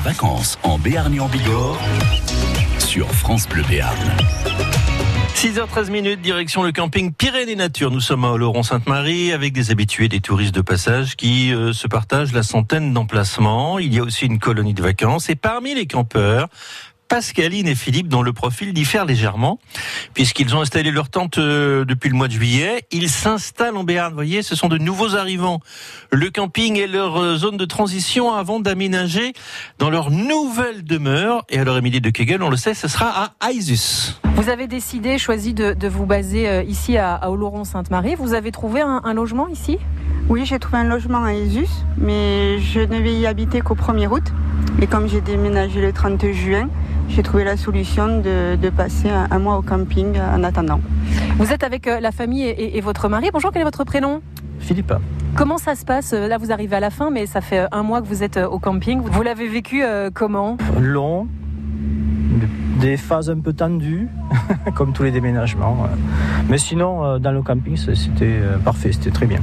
Vacances en Béarn et en Bigorre sur France Bleu Béarn. 6h13 minutes, direction le camping Pyrénées Nature. Nous sommes à Laurent-Sainte-Marie avec des habitués, des touristes de passage qui euh, se partagent la centaine d'emplacements. Il y a aussi une colonie de vacances et parmi les campeurs, Pascaline et Philippe, dont le profil diffère légèrement, puisqu'ils ont installé leur tente euh, depuis le mois de juillet. Ils s'installent en Béarn. Vous voyez, ce sont de nouveaux arrivants. Le camping est leur euh, zone de transition avant d'aménager dans leur nouvelle demeure. Et alors, Émilie de Kegel, on le sait, ce sera à Aizus. Vous avez décidé, choisi de, de vous baser euh, ici à, à Oloron-Sainte-Marie. Vous avez trouvé un, un logement ici? Oui, j'ai trouvé un logement à Isus, mais je ne vais y habiter qu'au 1er août. Et comme j'ai déménagé le 30 juin, j'ai trouvé la solution de, de passer un, un, mois au camping en attendant. Vous êtes avec euh, la famille et, votre mari. Bonjour, quel est votre prénom? Philippe. Comment ça se passe? Là, vous arrivez à la fin, mais ça fait un mois que vous êtes euh, au camping. Vous l'avez vécu euh, comment? Long, des phases un peu tendues, comme tous les déménagements. Mais sinon, dans le camping, c'était parfait, c'était très bien.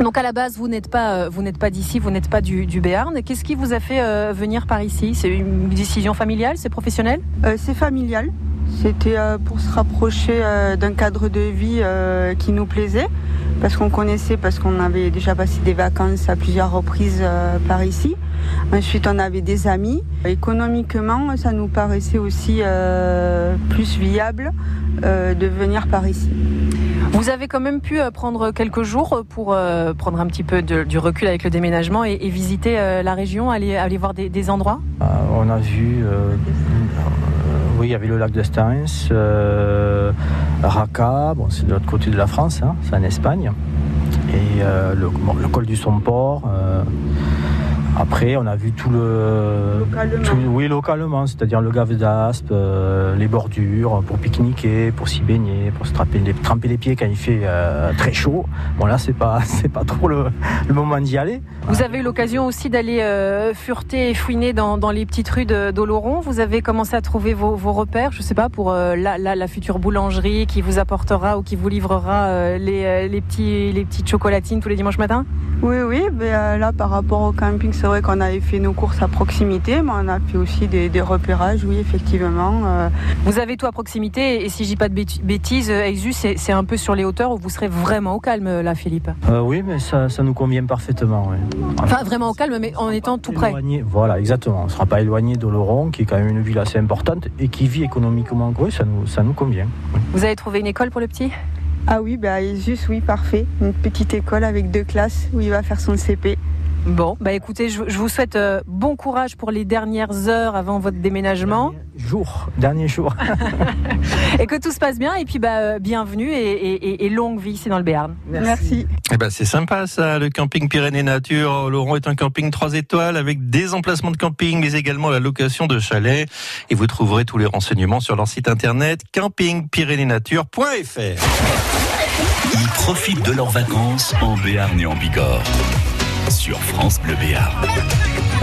Donc à la base, vous n'êtes pas, vous n'êtes pas d'ici, vous n'êtes pas du, Béarn. Qu'est-ce qui vous a fait euh, venir par ici? C'est une décision familiale, c'est professionnel? Euh, C'est familial. C'était euh, pour se rapprocher d'un cadre de vie qui nous plaisait, parce qu'on connaissait, parce qu'on avait déjà passé des vacances à plusieurs reprises par ici. Ensuite, on avait des amis. Économiquement, ça nous paraissait aussi plus viable de venir par ici. Vous avez quand même pu prendre quelques jours pour euh, prendre un petit peu de, du recul avec le déménagement et, visiter euh, la région, aller, aller voir des, endroits? Euh, On a vu, oui, il y avait le lac d'Estains, Raqqa, bon, c'est de l'autre côté de la France, hein, c'est en Espagne, et le, col du Somport. Après, on a vu tout le. Localement. Tout, oui, localement, c'est-à-dire le gave d'aspe, euh, les bordures pour pique-niquer, pour s'y baigner, pour se tremper les, tremper les pieds quand il fait euh, très chaud. Bon, là, c'est pas, c'est pas trop le, le moment d'y aller. Vous avez eu l'occasion aussi d'aller euh, fureter et fouiner dans, dans les petites rues d'Oloron. Vous avez commencé à trouver vos, vos repères, je sais pas, pour la, la, la, future boulangerie qui vous apportera ou qui vous livrera les, les, petits, les petites chocolatines tous les dimanches matins Oui, oui, ben, là, par rapport au camping, c'est vrai qu'on avait fait nos courses à proximité, mais on a fait aussi des, des repérages, oui, effectivement. Euh... Vous avez tout à proximité, et si je dis pas de bêtises, Exus, c'est un peu sur les hauteurs où vous serez vraiment au calme, là, Philippe? Euh, Oui, mais ça, ça, nous convient parfaitement. Oui. Enfin, vraiment au calme, mais en étant tout près. Éloigné, voilà, exactement. On ne sera pas éloigné d'Oloron, qui est quand même une ville assez importante et qui vit économiquement. Oui, ça nous, ça nous convient. Oui. Vous avez trouvé une école pour le petit? Ah oui, bah, juste oui, parfait. Une petite école avec deux classes où il va faire son CP. Bon, bah écoutez, je, je vous souhaite euh, bon courage pour les dernières heures avant votre déménagement. Dernier jour, dernier jour. et que tout se passe bien, et puis bah, euh, bienvenue et, et, et, longue vie ici dans le Béarn. Merci. Merci. Eh ben, c'est sympa ça, le camping Pyrénées Nature. Laurent est un camping 3 étoiles avec des emplacements de camping, mais également la location de chalets. Et vous trouverez tous les renseignements sur leur site internet campingpyrénéesnature.fr. Ils profitent de leurs vacances en Béarn et en Bigorre sur France Bleu Béarn.